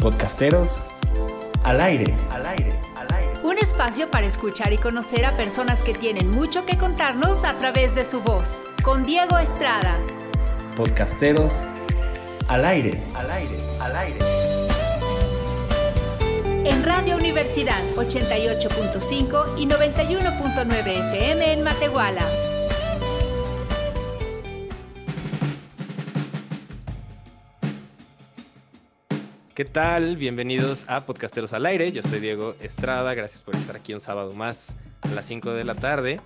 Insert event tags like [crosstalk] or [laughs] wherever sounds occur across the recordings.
Podcasteros al aire, al aire, al aire. Un espacio para escuchar y conocer a personas que tienen mucho que contarnos a través de su voz. Con Diego Estrada. Podcasteros al aire, al aire, al aire. En Radio Universidad 88.5 y 91.9 FM en Matehuala. ¿Qué tal? Bienvenidos a Podcasteros al Aire. Yo soy Diego Estrada. Gracias por estar aquí un sábado más a las 5 de la tarde.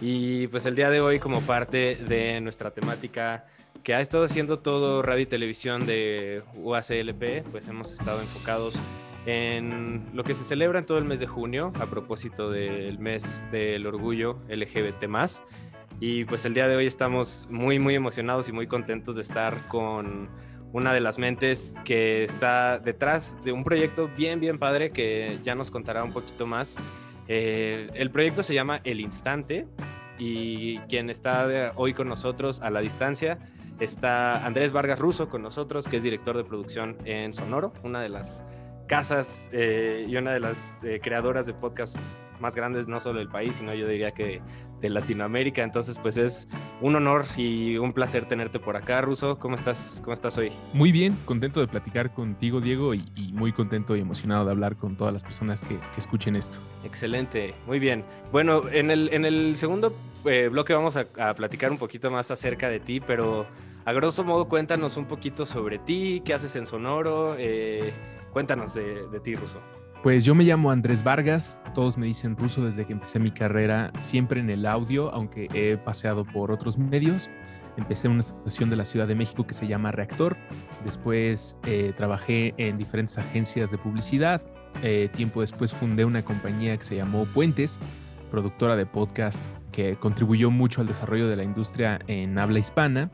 Y pues el día de hoy, como parte de nuestra temática que ha estado haciendo todo radio y televisión de UACLP, pues hemos estado enfocados en lo que se celebra en todo el mes de junio a propósito del mes del orgullo LGBT+. Y pues el día de hoy estamos muy, muy emocionados y muy contentos de estar con una de las mentes que está detrás de un proyecto bien, bien padre que ya nos contará un poquito más. Eh, el proyecto se llama El Instante y quien está hoy con nosotros a la distancia está Andrés Vargas Russo con nosotros, que es director de producción en Sonoro, una de las casas eh, y una de las eh, creadoras de podcasts más grandes, no solo del país, sino yo diría que de Latinoamérica. Entonces, pues es un honor y un placer tenerte por acá, Ruso. ¿Cómo estás? ¿Cómo estás hoy? Muy bien, contento de platicar contigo, Diego, y, muy contento y emocionado de hablar con todas las personas que, escuchen esto. Excelente, muy bien. Bueno, en el, en el segundo eh, bloque vamos a, platicar un poquito más acerca de ti, pero a grosso modo cuéntanos un poquito sobre ti, qué haces en Sonoro. Eh, cuéntanos de, de ti, Ruso. Pues yo me llamo Andrés Vargas, todos me dicen ruso desde que empecé mi carrera, siempre en el audio, aunque he paseado por otros medios. Empecé en una estación de la Ciudad de México que se llama Reactor, después eh, trabajé en diferentes agencias de publicidad, eh, tiempo después fundé una compañía que se llamó Puentes, productora de podcast que contribuyó mucho al desarrollo de la industria en habla hispana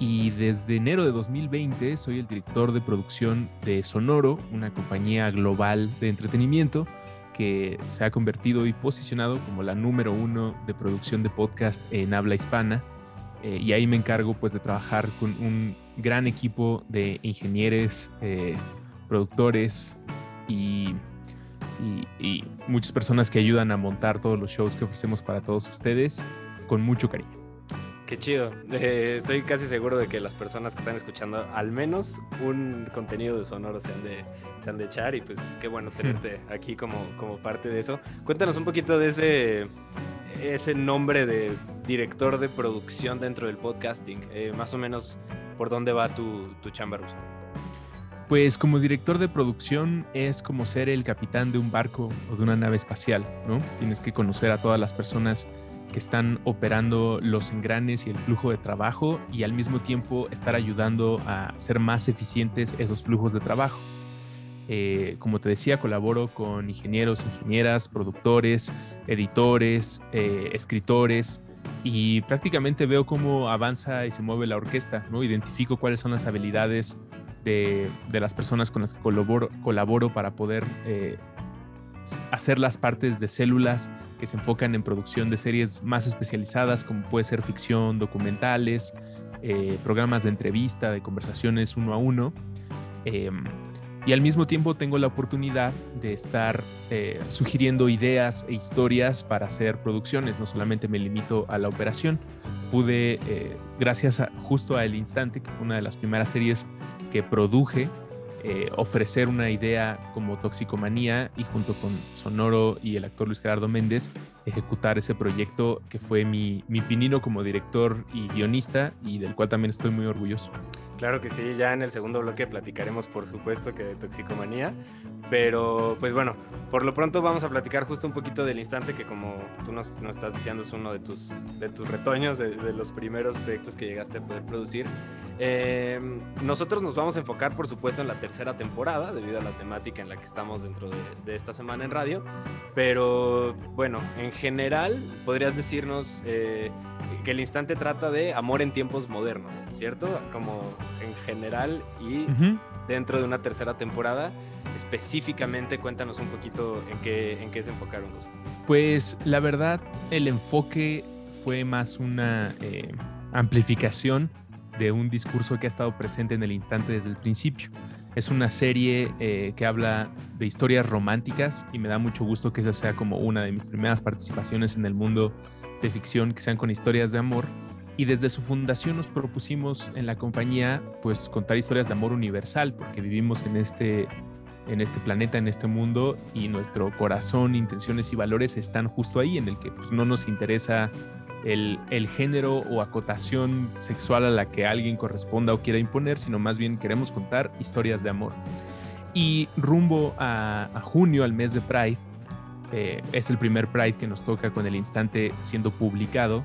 y desde enero de 2020 soy el director de producción de Sonoro, una compañía global de entretenimiento que se ha convertido y posicionado como la número uno de producción de podcast en habla hispana. Eh, y ahí me encargo pues de trabajar con un gran equipo de ingenieros, eh, productores y, y muchas personas que ayudan a montar todos los shows que ofrecemos para todos ustedes con mucho cariño. Qué chido. Eh, estoy casi seguro de que las personas que están escuchando al menos un contenido de sonoro se han de, se han de echar y pues qué bueno tenerte aquí como, como parte de eso. Cuéntanos un poquito de ese, ese nombre de director de producción dentro del podcasting. Eh, más o menos por dónde va tu, tu chamba, Ruso. Pues como director de producción es como ser el capitán de un barco o de una nave espacial, ¿no? Tienes que conocer a todas las personas que están operando los engranes y el flujo de trabajo y al mismo tiempo estar ayudando a ser más eficientes esos flujos de trabajo. Eh, como te decía, colaboro con ingenieros, ingenieras, productores, editores, eh, escritores y prácticamente veo cómo avanza y se mueve la orquesta, ¿no? Identifico cuáles son las habilidades de, las personas con las que colaboro, para poder eh, hacer las partes de células que se enfocan en producción de series más especializadas, como puede ser ficción, documentales, eh, programas de entrevista, de conversaciones uno a uno. Em, y al mismo tiempo tengo la oportunidad de estar eh, sugiriendo ideas e historias para hacer producciones, no solamente me limito a la operación. Pude, eh, gracias a, justo a El Instante, que fue una de las primeras series que produje, eh, ofrecer una idea como Toxicomanía y junto con Sonoro y el actor Luis Gerardo Méndez ejecutar ese proyecto que fue mi, mi pinino como director y guionista y del cual también estoy muy orgulloso. Claro que sí, ya en el segundo bloque platicaremos por supuesto que de toxicomanía, pero pues bueno, por lo pronto vamos a platicar justo un poquito del instante que como tú nos, estás diciendo es uno de tus, de tus retoños, de, los primeros proyectos que llegaste a poder producir. Em, nosotros nos vamos a enfocar por supuesto en la tercera temporada debido a la temática en la que estamos dentro de, esta semana en radio, pero bueno, en general podrías decirnos... Eh, que el instante trata de amor en tiempos modernos, ¿cierto? Como en general y dentro de una tercera temporada. Específicamente, cuéntanos un poquito en qué, en qué se enfocaron. Pues la verdad, el enfoque fue más una eh, amplificación de un discurso que ha estado presente en el instante desde el principio. Es una serie eh, que habla de historias románticas y me da mucho gusto que esa sea como una de mis primeras participaciones en el mundo de ficción que sean con historias de amor. Y desde su fundación nos propusimos en la compañía pues contar historias de amor universal porque vivimos en este en este planeta, en este mundo, y nuestro corazón, intenciones y valores están justo ahí, en el que pues, no nos interesa el, género o acotación sexual a la que alguien corresponda o quiera imponer, sino más bien queremos contar historias de amor. Y rumbo a, junio, al mes de Pride, eh, es el primer Pride que nos toca con el instante siendo publicado.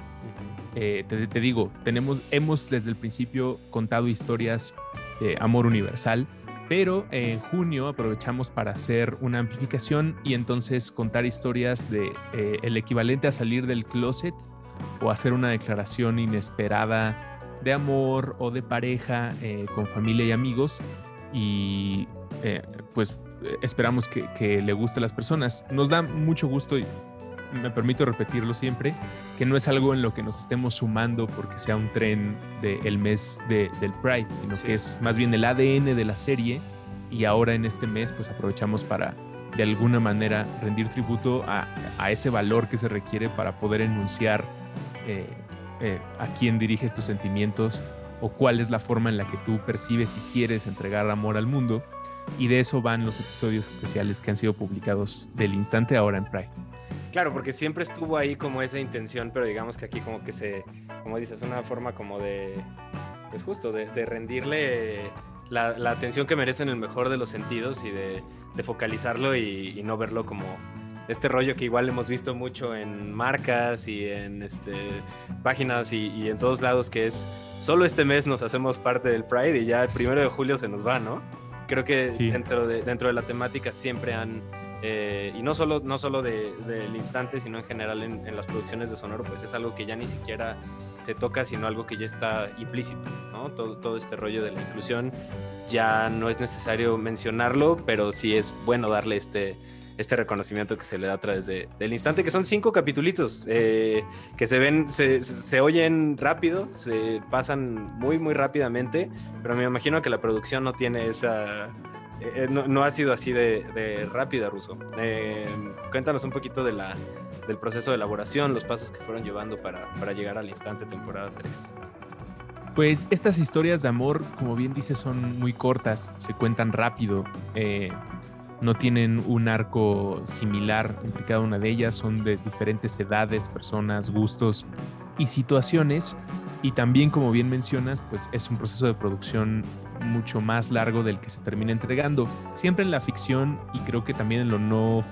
Eh, te, digo, tenemos, hemos desde el principio contado historias de amor universal, pero en junio aprovechamos para hacer una amplificación y entonces contar historias de eh, el equivalente a salir del closet o hacer una declaración inesperada de amor o de pareja eh, con familia y amigos. Y eh, pues esperamos que, le guste a las personas. Nos da mucho gusto y me permito repetirlo siempre, que no es algo en lo que nos estemos sumando porque sea un tren del mes del Pride, sino que es más bien el ADN de la serie. Y ahora en este mes pues aprovechamos para de alguna manera rendir tributo a, a ese valor que se requiere para poder enunciar eh, eh, a quién diriges tus sentimientos o cuál es la forma en la que tú percibes y quieres entregar amor al mundo. Y de eso van los episodios especiales que han sido publicados del instante ahora en Pride. Claro, porque siempre estuvo ahí como esa intención, pero digamos que aquí como que se, como dices, una forma como de, pues justo, de, rendirle la, atención que merece en el mejor de los sentidos y de, focalizarlo y, no verlo como este rollo que igual hemos visto mucho en marcas y en este, páginas y, en todos lados, que es solo este mes nos hacemos parte del Pride y ya el primero de julio se nos va, ¿no? Creo que dentro, de, dentro de la temática siempre han, eh, y no solo, no solo del instante, sino en general en, las producciones de Sonoro, pues es algo que ya ni siquiera se toca, sino algo que ya está implícito, ¿no? Todo, todo este rollo de la inclusión ya no es necesario mencionarlo, pero sí es bueno darle este este reconocimiento que se le da a través de, del instante, que son cinco capitulitos eh, que se ven, se, se, oyen rápido, se pasan muy, muy rápidamente, pero me imagino que la producción no tiene esa... Eh, no, ha sido así de, de rápida, Ruso. Eh, cuéntanos un poquito de la, del proceso de elaboración, los pasos que fueron llevando para, para llegar al instante temporada 3. Pues estas historias de amor, como bien dices, son muy cortas, se cuentan rápido no tienen un arco similar entre cada una de ellas, son de diferentes edades, personas, gustos y situaciones. Y también, como bien mencionas, pues es un proceso de producción mucho más largo del que se termina entregando. Siempre en la ficción y creo que también en lo no,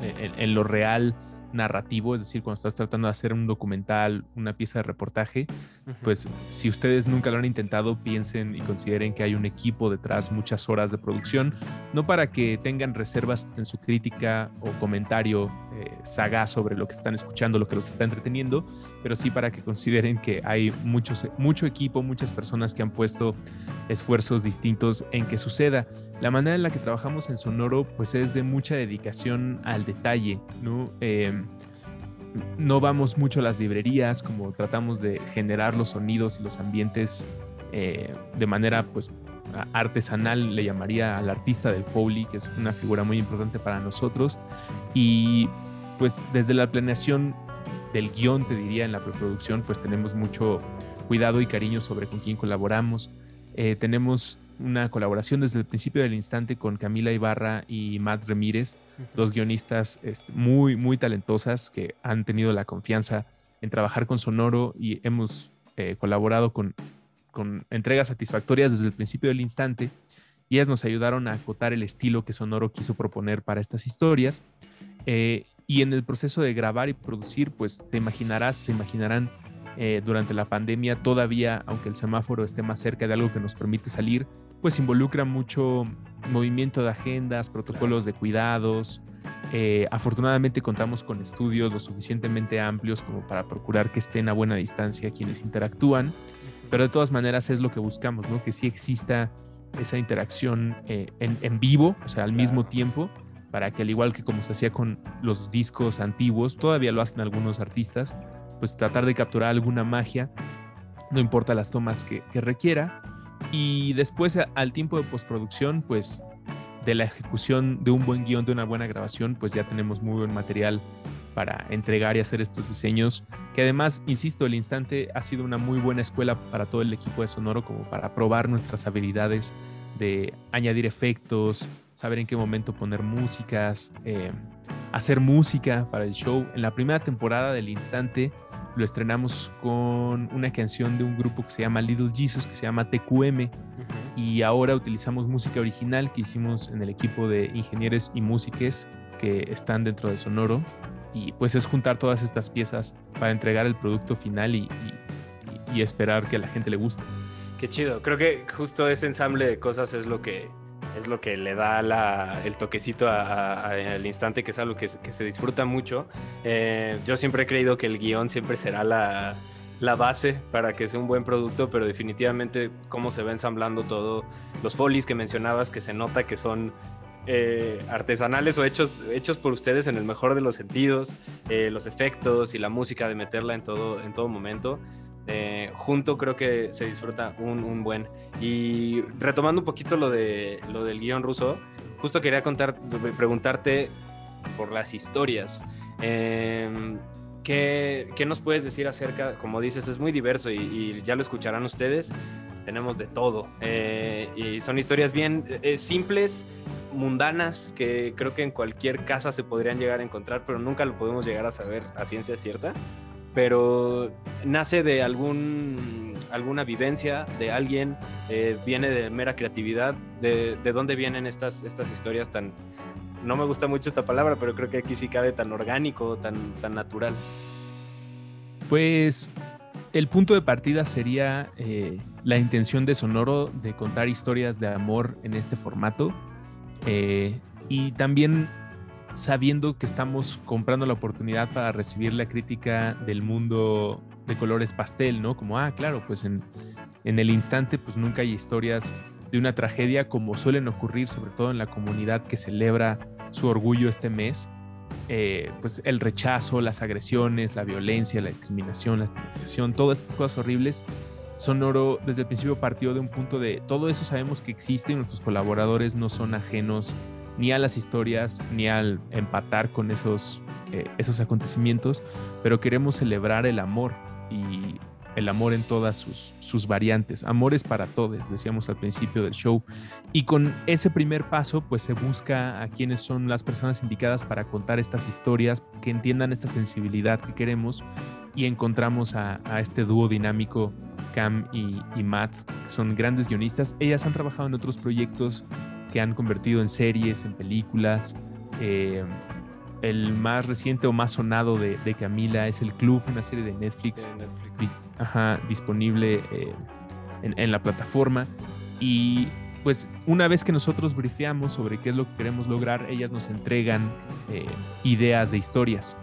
en lo real, narrativo, es decir, cuando estás tratando de hacer un documental, una pieza de reportaje, pues si ustedes nunca lo han intentado, piensen y consideren que hay un equipo detrás, muchas horas de producción, no para que tengan reservas en su crítica o comentario eh, sagaz sobre lo que están escuchando, lo que los está entreteniendo, pero sí para que consideren que hay muchos, mucho equipo, muchas personas que han puesto esfuerzos distintos en que suceda. La manera en la que trabajamos en Sonoro pues es de mucha dedicación al detalle, ¿no? Em, no vamos mucho a las librerías, como tratamos de generar los sonidos y los ambientes eh, de manera pues artesanal, le llamaría al artista del Foley, que es una figura muy importante para nosotros. Y pues desde la planeación del guion, te diría, en la preproducción, pues tenemos mucho cuidado y cariño sobre con quién colaboramos. Eh, tenemos una colaboración desde el principio del instante con Camila Ibarra y Matt Ramírez, dos guionistas este, muy, muy talentosas que han tenido la confianza en trabajar con Sonoro y hemos eh, colaborado con, con entregas satisfactorias desde el principio del instante y ellas nos ayudaron a acotar el estilo que Sonoro quiso proponer para estas historias. Eh, y en el proceso de grabar y producir, pues te imaginarás, se imaginarán eh, durante la pandemia todavía, aunque el semáforo esté más cerca de algo que nos permite salir, pues involucra mucho movimiento de agendas, protocolos de cuidados. Eh, afortunadamente contamos con estudios lo suficientemente amplios como para procurar que estén a buena distancia quienes interactúan, pero de todas maneras es lo que buscamos, ¿no? que sí exista esa interacción eh, en, vivo, o sea, al mismo tiempo, para que al igual que como se hacía con los discos antiguos, todavía lo hacen algunos artistas, pues tratar de capturar alguna magia, no importa las tomas que requiera, Y después al tiempo de postproducción, pues de la ejecución de un buen guion, de una buena grabación, pues ya tenemos muy buen material para entregar y hacer estos diseños, que además, insisto, el instante ha sido una muy buena escuela para todo el equipo de Sonoro, como para probar nuestras habilidades de añadir efectos, saber en qué momento poner músicas, eh, hacer música para el show. En la primera temporada del instante lo estrenamos con una canción de un grupo que se llama Little Jesus, que se llama TQM, y ahora utilizamos música original que hicimos en el equipo de ingenieros y músiques que están dentro de Sonoro y pues es juntar todas estas piezas para entregar el producto final y, esperar que a la gente le guste. Qué chido. Creo que justo ese ensamble de cosas es lo que es lo que le da el toquecito al instante, que es algo que, se disfruta mucho. Eh, yo siempre he creído que el guion siempre será la, la, base para que sea un buen producto, pero definitivamente cómo se va ensamblando todo, los folies que mencionabas, que se nota que son eh, artesanales o hechos, hechos por ustedes en el mejor de los sentidos, eh, los efectos y la música de meterla en todo, en todo momento. Eh, junto creo que se disfruta un, buen. Y retomando un poquito lo, de, lo del guion ruso, justo quería contar, preguntarte por las historias. Em, ¿qué, ¿qué, nos puedes decir acerca? Como dices, es muy diverso y, y ya lo escucharán ustedes. Tenemos de todo. y son historias bien simples, mundanas que creo que en cualquier casa se podrían llegar a encontrar, pero nunca lo podemos llegar a saber a ciencia cierta. Pero nace de algún, alguna vivencia de alguien, eh, viene de mera creatividad. De, de, dónde vienen estas, estas historias tan... No me gusta mucho esta palabra, pero creo que aquí sí cabe tan orgánico, tan, tan natural. Pues el punto de partida sería eh, la intención de Sonoro de contar historias de amor en este formato eh, y también sabiendo que estamos comprando la oportunidad para recibir la crítica del mundo de colores pastel, ¿no? Como, ah, claro, pues en, en el instante, pues nunca hay historias de una tragedia como suelen ocurrir, sobre todo en la comunidad que celebra su orgullo este mes. Eh, pues el rechazo, las agresiones, la violencia, la discriminación, la estigmatización, todas estas cosas horribles Sonoro desde el principio partió de un punto de todo eso sabemos que existe y nuestros colaboradores no son ajenos ni a las historias ni al empatar con esos, eh, esos acontecimientos, pero queremos celebrar el amor y el amor en todas sus, sus variantes. Amores para todos, decíamos al principio del show. Y con ese primer paso, pues se busca a quienes son las personas indicadas para contar estas historias, que entiendan esta sensibilidad que queremos y encontramos a, a este dúo dinámico Cam y, Matt, son grandes guionistas. Ellas han trabajado en otros proyectos que han convertido en series, en películas. Eh, el más reciente o más sonado de, Camila es El Club, una serie de Netflix, disponible eh, en, la plataforma. Y pues una vez que nosotros brifeamos sobre qué es lo que queremos lograr, ellas nos entregan eh, ideas de historias.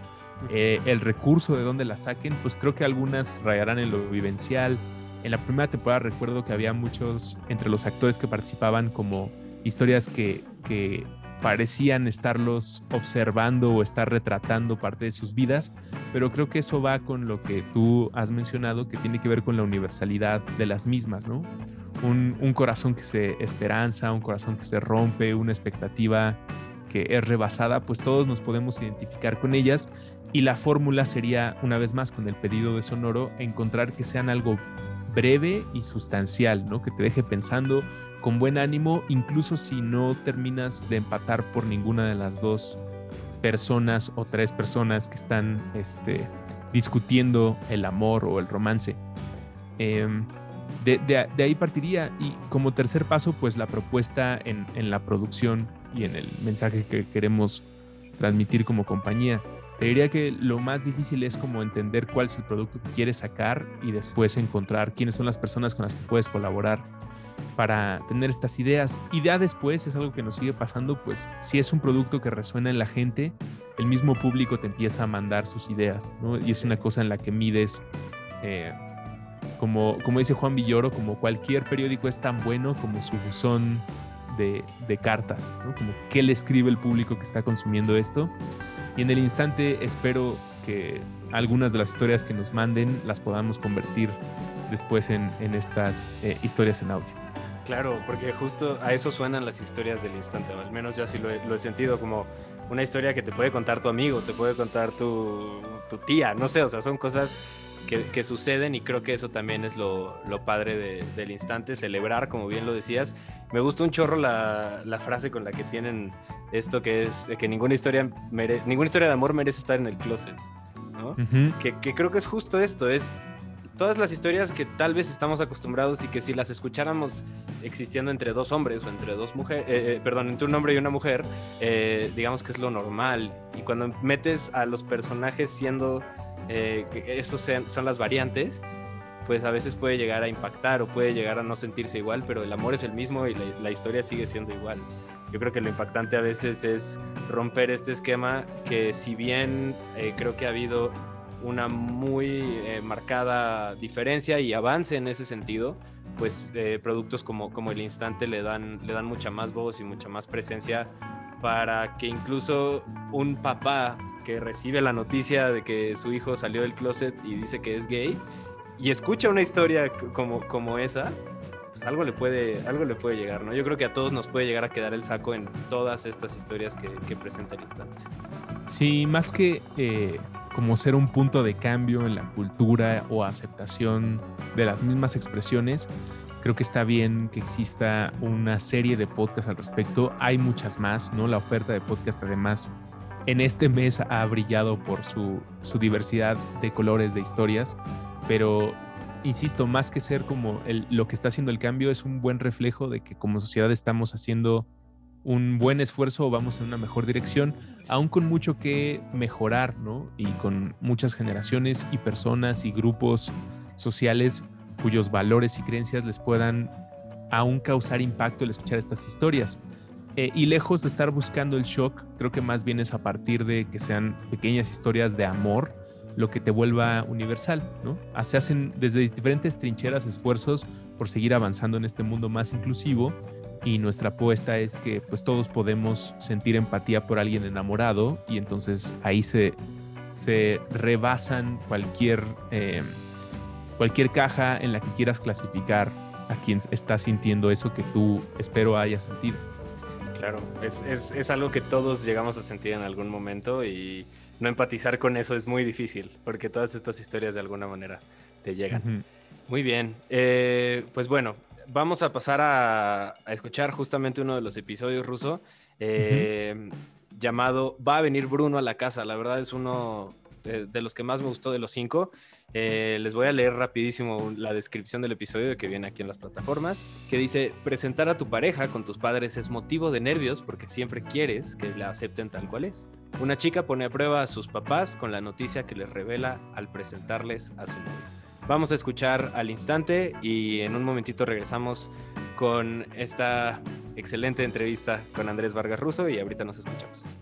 el recurso de dónde la saquen, pues creo que algunas rayarán en lo vivencial, en la primera temporada recuerdo que había muchos entre los actores que participaban como historias que, que parecían estarlos observando o estar retratando parte de sus vidas, pero creo que eso va con lo que tú has mencionado, que tiene que ver con la universalidad de las mismas, ¿no? Un, un corazón que se esperanza, un corazón que se rompe, una expectativa que es rebasada, pues todos nos podemos identificar con ellas y la fórmula sería, una vez más con el pedido de Sonoro, encontrar que sean algo breve y sustancial, ¿no? Que te deje pensando con buen ánimo, incluso si no terminas de empatar por ninguna de las dos personas o tres personas que están este, discutiendo el amor o el romance. Em, de, ahí partiría y como tercer paso, pues la propuesta en, en la producción y en el mensaje que queremos transmitir como compañía. Te diría que lo más difícil es como entender cuál es el producto que quieres sacar y después encontrar quiénes son las personas con las que puedes colaborar para tener estas ideas. Y ya después es algo que nos sigue pasando, pues si es un producto que resuena en la gente, el mismo público te empieza a mandar sus ideas, ¿no? Y es una cosa en la que mides, eh, como, como dice Juan Villoro, como cualquier periódico es tan bueno como su buzón de, de cartas, ¿no? Como qué le escribe el público que está consumiendo esto. Y en el instante espero que algunas de las historias que nos manden las podamos convertir después en, estas eh, historias en audio. Claro, porque justo a eso suenan las historias del instante, al menos yo así lo he, sentido como una historia que te puede contar tu amigo, te puede contar tu, tía, no sé, o sea, son cosas que, suceden y creo que eso también es lo, padre del instante, celebrar, como bien lo decías. Me gusta un chorro la, frase con la que tienen esto que es que ninguna historia, ninguna historia de amor merece estar en el closet, ¿no? que, que creo que es justo esto, es todas las historias que tal vez estamos acostumbrados y que si las escucháramos existiendo entre dos hombres o entre dos mujeres, eh, eh, perdón, entre un hombre y una mujer, eh, digamos que es lo normal. Y cuando metes a los personajes siendo, que esos son las variantes, pues a veces puede llegar a impactar o puede llegar a no sentirse igual, pero el amor es el mismo y la historia sigue siendo igual. Yo creo que lo impactante a veces es romper este esquema que si bien creo que ha habido una muy eh, marcada diferencia y avance en ese sentido, pues eh, productos como, como el instante le dan, le dan mucha más voz y mucha más presencia para que incluso un papá que recibe la noticia de que su hijo salió del closet y dice que es gay y escucha una historia como, como esa, pues algo le, puede, algo le puede llegar, ¿no? Yo creo que a todos nos puede llegar a quedar el saco en todas estas historias que, que presenta el instante. Sí, más que eh, como ser un punto de cambio en la cultura o aceptación de las mismas expresiones. Creo que está bien que exista una serie de podcasts al respecto. Hay muchas más, ¿no? La oferta de podcast además en este mes ha brillado por su, diversidad de colores, de historias, pero insisto, más que ser como lo que está haciendo el cambio, es un buen reflejo de que como sociedad estamos haciendo un buen esfuerzo o vamos en una mejor dirección, aún con mucho que mejorar, ¿no? Y con muchas generaciones y personas y grupos sociales cuyos valores y creencias les puedan aún causar impacto el escuchar estas historias. Eh, y lejos de estar buscando el shock, creo que más bien es a partir de que sean pequeñas historias de amor lo que te vuelva universal, ¿no? Se hacen desde diferentes trincheras esfuerzos por seguir avanzando en este mundo más inclusivo y nuestra apuesta es que pues todos podemos sentir empatía por alguien enamorado y entonces ahí se, se rebasan cualquier, eh, cualquier caja en la que quieras clasificar a quien está sintiendo eso que tú espero haya sentido. Claro, es, es, es, algo que todos llegamos a sentir en algún momento y no empatizar con eso es muy difícil porque todas estas historias de alguna manera te llegan. Muy bien, eh, pues bueno, vamos a pasar a, escuchar justamente uno de los episodios ruso eh, llamado Va a venir Bruno a la casa. La verdad es uno de, los que más me gustó de los cinco. Eh, les voy a leer rapidísimo la descripción del episodio que viene aquí en las plataformas, que dice, presentar a tu pareja con tus padres es motivo de nervios porque siempre quieres que la acepten tal cual es. Una chica pone a prueba a sus papás con la noticia que les revela al presentarles a su novio. Vamos a escuchar al instante y en un momentito regresamos con esta excelente entrevista con Andrés Vargas Russo y ahorita nos escuchamos.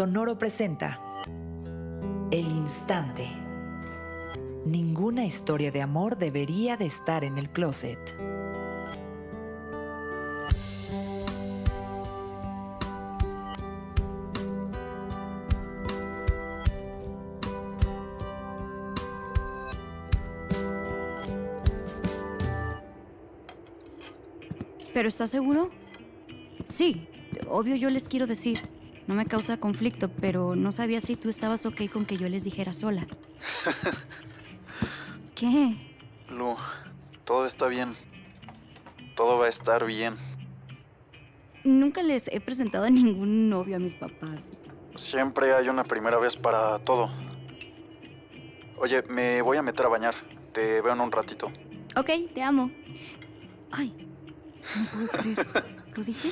Sonoro presenta El instante. Ninguna historia de amor debería de estar en el closet. ¿Pero estás seguro? Sí, obvio yo les quiero decir. No me causa conflicto, pero no sabía si tú estabas ok con que yo les dijera sola. [laughs] ¿Qué? Lu, todo está bien. Todo va a estar bien. Nunca les he presentado a ningún novio a mis papás. Siempre hay una primera vez para todo. Oye, me voy a meter a bañar. Te veo en un ratito. Ok, te amo. Ay, no puedo creer. ¿Lo dije?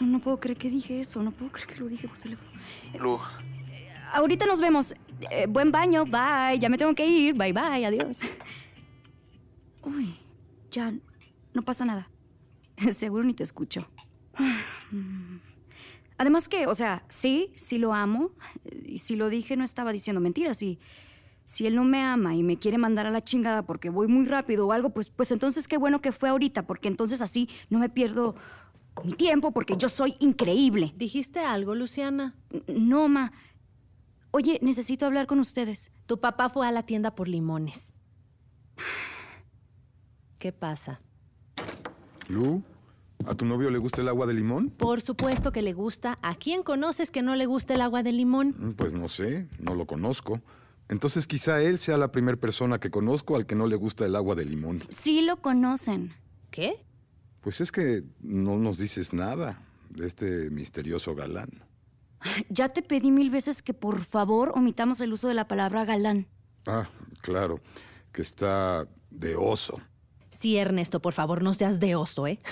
No, no puedo creer que dije eso. No puedo creer que lo dije por teléfono. Lu. Ahorita nos vemos. Eh, buen baño. Bye. Ya me tengo que ir. Bye, bye. Adiós. Uy, ya. No pasa nada. [laughs] Seguro ni te escucho. Además que, o sea, sí, sí lo amo. Y si lo dije, no estaba diciendo mentiras. Y si él no me ama y me quiere mandar a la chingada porque voy muy rápido o algo, pues, pues entonces qué bueno que fue ahorita, porque entonces así no me pierdo mi tiempo porque yo soy increíble. ¿Dijiste algo, Luciana? No, ma. Oye, necesito hablar con ustedes. Tu papá fue a la tienda por limones. ¿Qué pasa? Lu, ¿a tu novio le gusta el agua de limón? Por supuesto que le gusta. ¿A quién conoces que no le gusta el agua de limón? Mm, Pues no sé, no lo conozco. Entonces quizá él sea la primera persona que conozco al que no le gusta el agua de limón. Sí lo conocen. ¿Qué? Pues es que no nos dices nada de este misterioso galán. Ya te pedí mil veces que por favor omitamos el uso de la palabra galán. Ah, claro, que está de oso. Sí, Ernesto, por favor, no seas de oso, ¿eh? [laughs]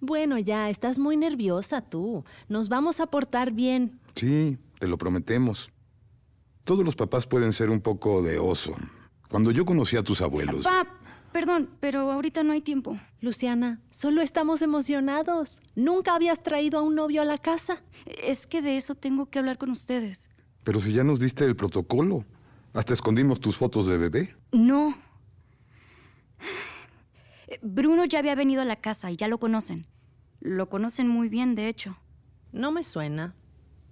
Bueno, ya, estás muy nerviosa tú. Nos vamos a portar bien. Sí, te lo prometemos. Todos los papás pueden ser un poco de oso. Cuando yo conocí a tus abuelos... Pa, perdón, pero ahorita no hay tiempo. Luciana, solo estamos emocionados. Nunca habías traído a un novio a la casa. Es que de eso tengo que hablar con ustedes. Pero si ya nos diste el protocolo. Hasta escondimos tus fotos de bebé. No. Bruno ya había venido a la casa y ya lo conocen. Lo conocen muy bien, de hecho. No me suena.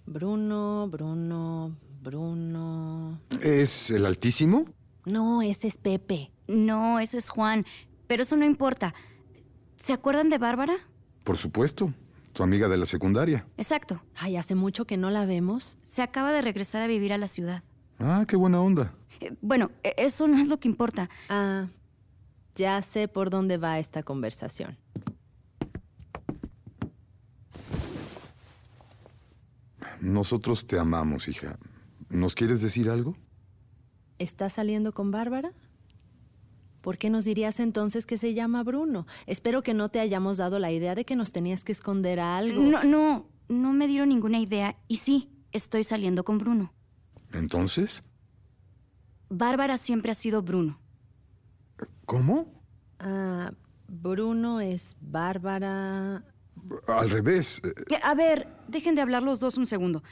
Bruno, Bruno, Bruno. ¿Es el Altísimo? No, ese es Pepe. No, ese es Juan. Pero eso no importa. ¿Se acuerdan de Bárbara? Por supuesto. Tu amiga de la secundaria. Exacto. Ay, hace mucho que no la vemos. Se acaba de regresar a vivir a la ciudad. Ah, qué buena onda. Eh, Bueno, e- eso no es lo que importa. Ah, ya sé por dónde va esta conversación. Nosotros te amamos, hija. ¿Nos quieres decir algo? ¿Estás saliendo con Bárbara? ¿Por qué nos dirías entonces que se llama Bruno? Espero que no te hayamos dado la idea de que nos tenías que esconder algo. No, no, no me dieron ninguna idea. Y sí, estoy saliendo con Bruno. Entonces, Bárbara siempre ha sido Bruno. ¿cómo? Ah, Bruno es Bárbara. Al revés. eh, Que- A ver, dejen de hablar los dos un segundo.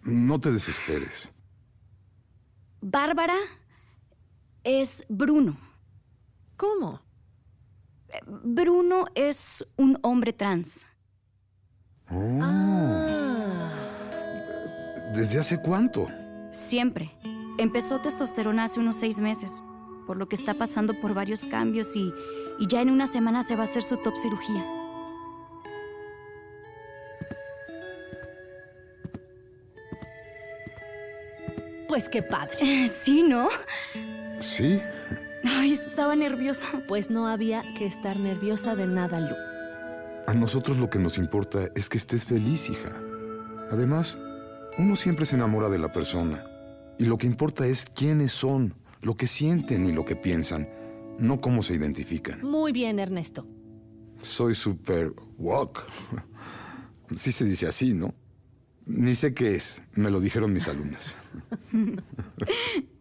No te desesperes. Bárbara es Bruno. ¿Cómo? Bruno es un hombre trans. Oh, Ah, ¿Desde hace cuánto? Siempre. Empezó testosterona hace unos seis meses, por lo que está pasando por varios cambios y, y ya en una semana se va a hacer su top cirugía. pues qué padre. [laughs] Sí, ¿no? Sí. Ay, estaba nerviosa. Pues no había que estar nerviosa de nada, Lu. A nosotros lo que nos importa es que estés feliz, hija. Además, uno siempre se enamora de la persona. Y lo que importa es quiénes son, lo que sienten y lo que piensan, no cómo se identifican. Muy bien, Ernesto. Soy super woke. Sí se dice así, ¿no? Ni sé qué es. Me lo dijeron mis alumnas. [laughs]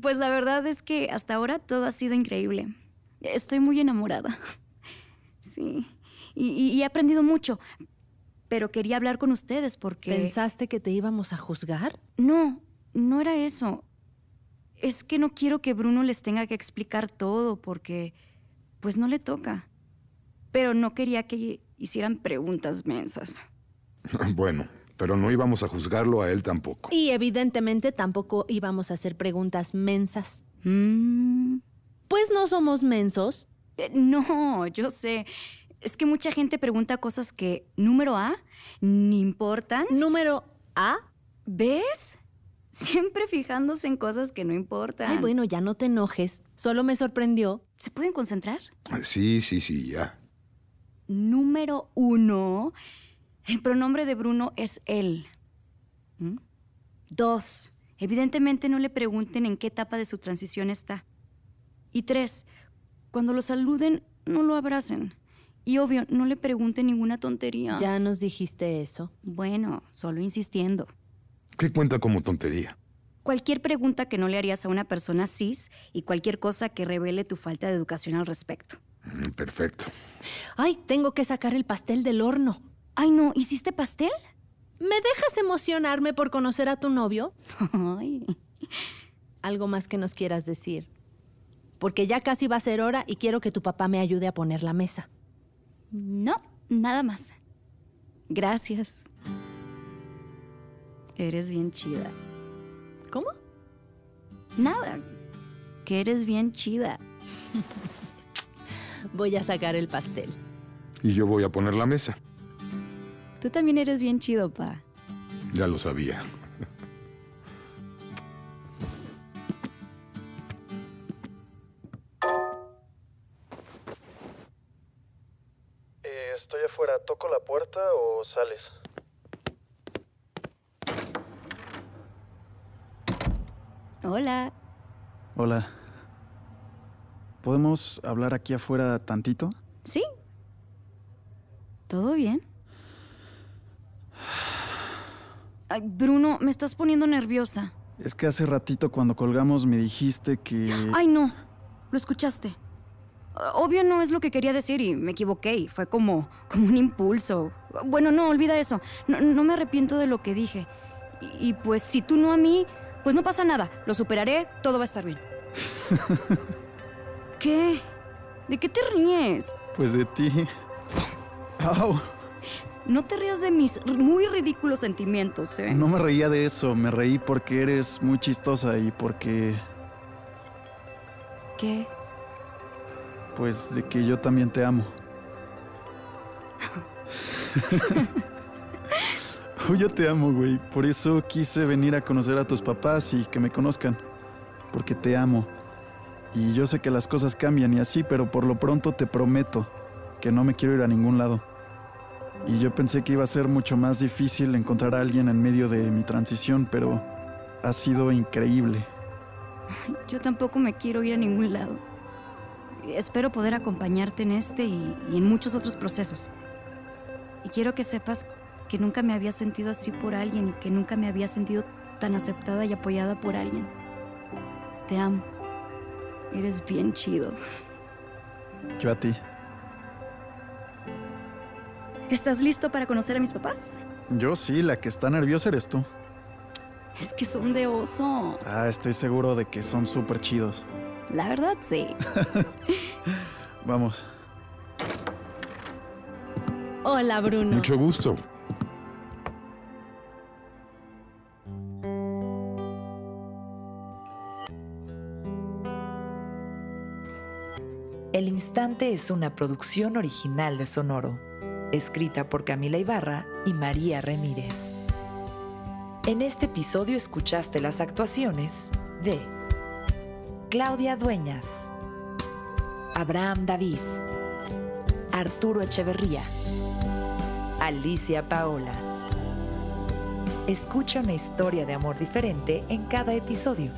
Pues la verdad es que hasta ahora todo ha sido increíble. Estoy muy enamorada. [laughs] Sí. Y, y- y he aprendido mucho. Pero quería hablar con ustedes porque... ¿Pensaste que te íbamos a juzgar? No, no era eso. Es que no quiero que Bruno les tenga que explicar todo porque... Pues no le toca. Pero no quería que hicieran preguntas mensas. [laughs] Bueno, pero no íbamos a juzgarlo a él tampoco. Y evidentemente tampoco íbamos a hacer preguntas mensas. Mm, Pues no somos mensos. eh, no, yo sé. Es que mucha gente pregunta cosas que, número A, ni importan. Número A. ¿Ves? Siempre fijándose en cosas que no importan. Ay, bueno, ya no te enojes. Solo me sorprendió. ¿Se pueden concentrar? Sí, sí, sí, ya. Número uno, el pronombre de Bruno es él. ¿Mm? Dos, evidentemente no le pregunten en qué etapa de su transición está. Y tres, cuando lo saluden, no lo abracen. Y obvio, no le pregunten ninguna tontería. Ya nos dijiste eso. Bueno, solo insistiendo. ¿Qué cuenta como tontería? Cualquier pregunta que no le harías a una persona cis y cualquier cosa que revele tu falta de educación al respecto. Mm, Perfecto. Ay, tengo que sacar el pastel del horno. Ay, no, ¿hiciste pastel? ¿Me dejas emocionarme por conocer a tu novio? Ay. Algo más que nos quieras decir. Porque ya casi va a ser hora y quiero que tu papá me ayude a poner la mesa. No, nada más. Gracias. Eres bien chida. ¿Cómo? Nada. Que eres bien chida. Voy a sacar el pastel. Y yo voy a poner la mesa. Tú también eres bien chido, pa. Ya lo sabía. Eh, estoy afuera. ¿Toco la puerta o sales? Hola. Hola. ¿Podemos hablar aquí afuera tantito? ¿Sí? ¿Todo bien? Ay, Bruno, me estás poniendo nerviosa. Es que hace ratito cuando colgamos me dijiste que... Ay, no. Lo escuchaste. Obvio no es lo que quería decir y me equivoqué y fue como, como un impulso. Bueno, no, olvida eso. No, no me arrepiento de lo que dije. Y, y pues si tú no a mí, pues no pasa nada. Lo superaré, todo va a estar bien. [laughs] ¿Qué? ¿De qué te ríes? Pues de ti. Au. No te rías de mis muy ridículos sentimientos, ¿eh? No me reía de eso, me reí porque eres muy chistosa y porque... ¿Qué? Pues de que yo también te amo. Oh, [laughs] yo te amo, güey. Por eso quise venir a conocer a tus papás y que me conozcan. Porque te amo. Y yo sé que las cosas cambian y así, pero por lo pronto te prometo que no me quiero ir a ningún lado. Y yo pensé que iba a ser mucho más difícil encontrar a alguien en medio de mi transición, pero ha sido increíble. Yo tampoco me quiero ir a ningún lado. Espero poder acompañarte en este y, y en muchos otros procesos. Y quiero que sepas que nunca me había sentido así por alguien y que nunca me había sentido tan aceptada y apoyada por alguien. Te amo. Eres bien chido. Yo a ti. ¿Estás listo para conocer a mis papás? Yo sí, la que está nerviosa eres tú. Es que son de oso. Ah, estoy seguro de que son súper chidos. La verdad, sí. [laughs] Vamos. Hola, Bruno. Mucho gusto. El Instante es una producción original de Sonoro, escrita por Camila Ibarra y María Ramírez. En este episodio escuchaste las actuaciones de Claudia Dueñas, Abraham David, Arturo Echeverría, Alicia Paola. Escucha una historia de amor diferente en cada episodio.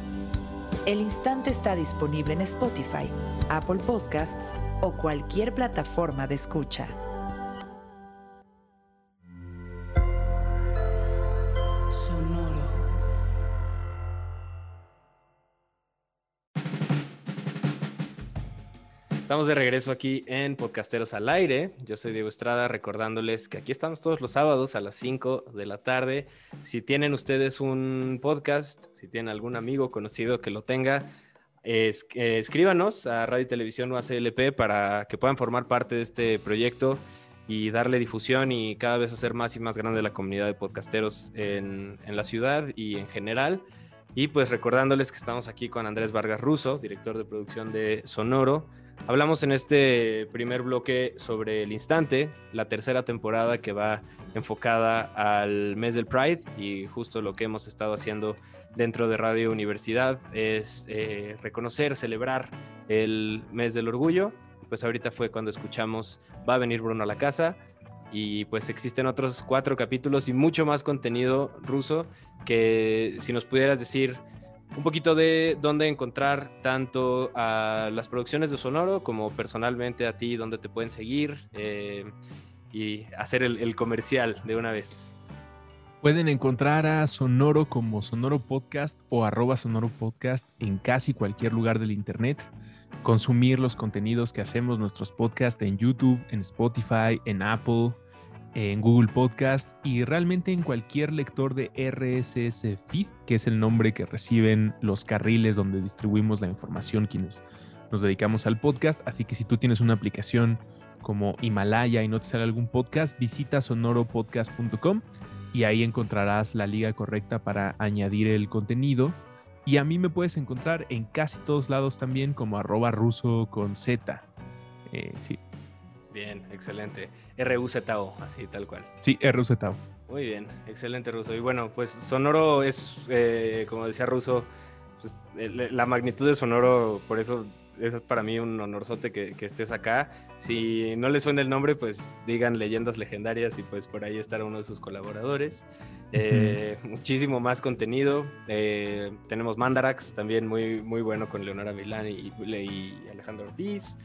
El Instante está disponible en Spotify, Apple Podcasts o cualquier plataforma de escucha. Estamos de regreso aquí en Podcasteros al Aire. Yo soy Diego Estrada, recordándoles que aquí estamos todos los sábados a las 5 de la tarde. Si tienen ustedes un podcast, si tienen algún amigo conocido que lo tenga, es- eh, escríbanos a Radio y Televisión UACLP para que puedan formar parte de este proyecto y darle difusión y cada vez hacer más y más grande la comunidad de podcasteros en, en la ciudad y en general. Y pues recordándoles que estamos aquí con Andrés Vargas Russo, director de producción de Sonoro. Hablamos en este primer bloque sobre El Instante, la tercera temporada que va enfocada al mes del Pride y justo lo que hemos estado haciendo dentro de Radio Universidad es eh, reconocer, celebrar el mes del orgullo. Pues ahorita fue cuando escuchamos Va a venir Bruno a la casa y pues existen otros cuatro capítulos y mucho más contenido ruso que si nos pudieras decir un poquito de dónde encontrar tanto a las producciones de Sonoro como personalmente a ti, dónde te pueden seguir eh, y hacer el, el comercial de una vez. Pueden encontrar a Sonoro como Sonoro Podcast o arroba Sonoro Podcast en casi cualquier lugar del Internet. Consumir los contenidos que hacemos, nuestros podcasts en YouTube, en Spotify, en Apple en Google Podcast y realmente en cualquier lector de RSS Feed, que es el nombre que reciben los carriles donde distribuimos la información quienes nos dedicamos al podcast. Así que si tú tienes una aplicación como Himalaya y no te sale algún podcast, visita sonoropodcast.com y ahí encontrarás la liga correcta para añadir el contenido. Y a mí me puedes encontrar en casi todos lados también como arroba ruso con Z. Eh, sí. Bien, excelente. RUZO, así tal cual. Sí, RUZO. Muy bien, excelente Ruso. Y bueno, pues Sonoro es, eh, como decía Ruso, pues, la magnitud de Sonoro, por eso es para mí un honorzote que, que, estés acá. Si no les suena el nombre, pues digan leyendas legendarias y pues por ahí estará uno de sus colaboradores. Eh, muchísimo más contenido. Eh, tenemos Mandarax, también muy, muy bueno con Leonora Milán y, y Alejandro Ortiz.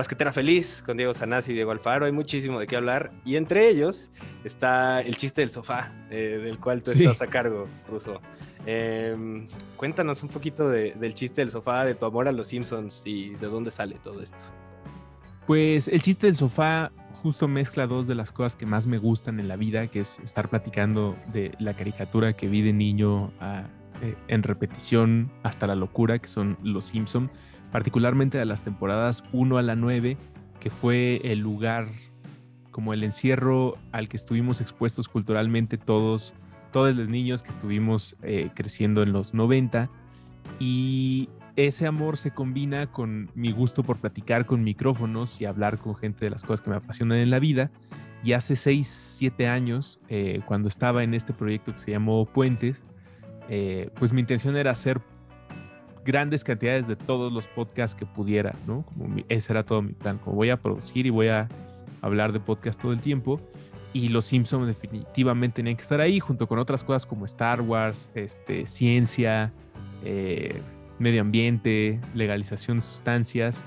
Basquetera Feliz con Diego Sanasi y Diego Alfaro. Hay muchísimo de qué hablar. Y entre ellos está el chiste del sofá, eh, del cual tú estás a cargo, Ruso. Em, cuéntanos un poquito del chiste del sofá, de tu amor a los Simpsons y de dónde sale todo esto. Pues el chiste del sofá justo mezcla dos de las cosas que más me gustan en la vida, que es estar platicando de la caricatura que vi de niño eh, en repetición hasta la locura, que son Los Simpsons, particularmente de las temporadas 1 a la 9, que fue el lugar como el encierro al que estuvimos expuestos culturalmente todos todos los niños que estuvimos eh, creciendo en los 90 y ese amor se combina con mi gusto por platicar con micrófonos y hablar con gente de las cosas que me apasionan en la vida. Y hace 6, 7 años, eh, cuando estaba en este proyecto que se llamó Puentes, eh, pues mi intención era hacer grandes cantidades de todos los podcasts que pudiera, ¿no? Como ese era todo mi plan, como voy a producir y voy a hablar de podcast todo el tiempo y los Simpsons definitivamente tenían que estar ahí junto con otras cosas como Star Wars, este, ciencia, eh, medio ambiente, legalización de sustancias.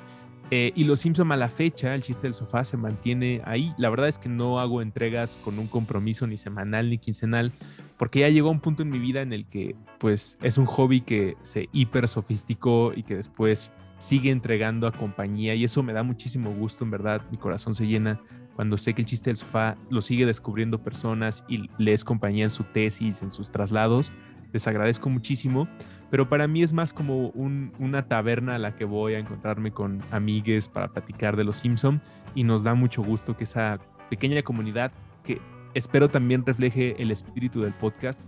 Eh, y los Simpsons a la fecha, el chiste del sofá se mantiene ahí. La verdad es que no hago entregas con un compromiso ni semanal ni quincenal, porque ya llegó un punto en mi vida en el que pues es un hobby que se hiper sofisticó y que después sigue entregando a compañía y eso me da muchísimo gusto, en verdad, mi corazón se llena cuando sé que el chiste del sofá lo sigue descubriendo personas y les compañía en su tesis, en sus traslados, les agradezco muchísimo, pero para mí es más como una taberna a la que voy a encontrarme con amigues para platicar de los Simpson y nos da mucho gusto que esa pequeña comunidad que espero también refleje el espíritu del podcast.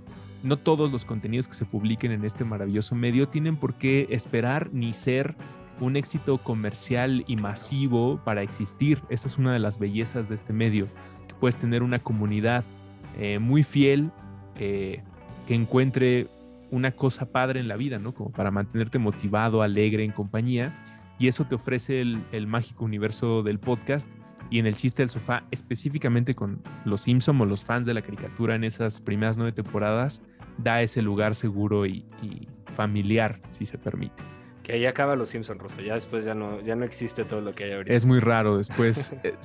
No todos los contenidos que se publiquen en este maravilloso medio tienen por qué esperar ni ser un éxito comercial y masivo para existir. Esa es una de las bellezas de este medio, que puedes tener una comunidad eh, muy fiel eh, que encuentre una cosa padre en la vida, ¿no? Como para mantenerte motivado, alegre, en compañía. Y eso te ofrece el, el mágico universo del podcast y en el chiste del sofá, específicamente con los Simpson o los fans de la caricatura en esas primeras nueve temporadas, da ese lugar seguro y familiar, si se permite. Que ahí acaba los Simpson, Rosso. Ya después ya no, ya no existe todo lo que hay ahorita. Es muy raro después. [laughs] Eh,